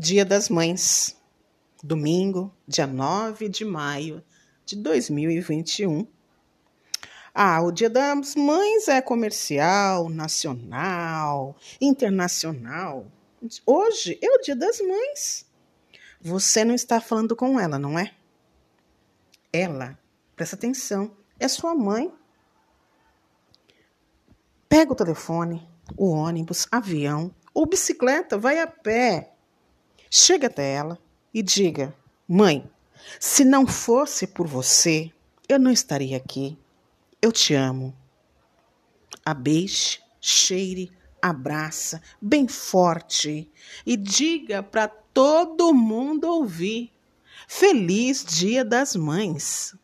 Dia das Mães, domingo, dia 9 de maio de 2021. Ah, o Dia das Mães é comercial, nacional, internacional. Hoje é o Dia das Mães. Você não está falando com ela, não é? Ela, presta atenção, é sua mãe. Pega o telefone, o ônibus, avião ou bicicleta, vai a pé Chega até ela e diga: Mãe, se não fosse por você, eu não estaria aqui. Eu te amo. A beije, cheire, abraça bem forte e diga para todo mundo ouvir: Feliz Dia das Mães!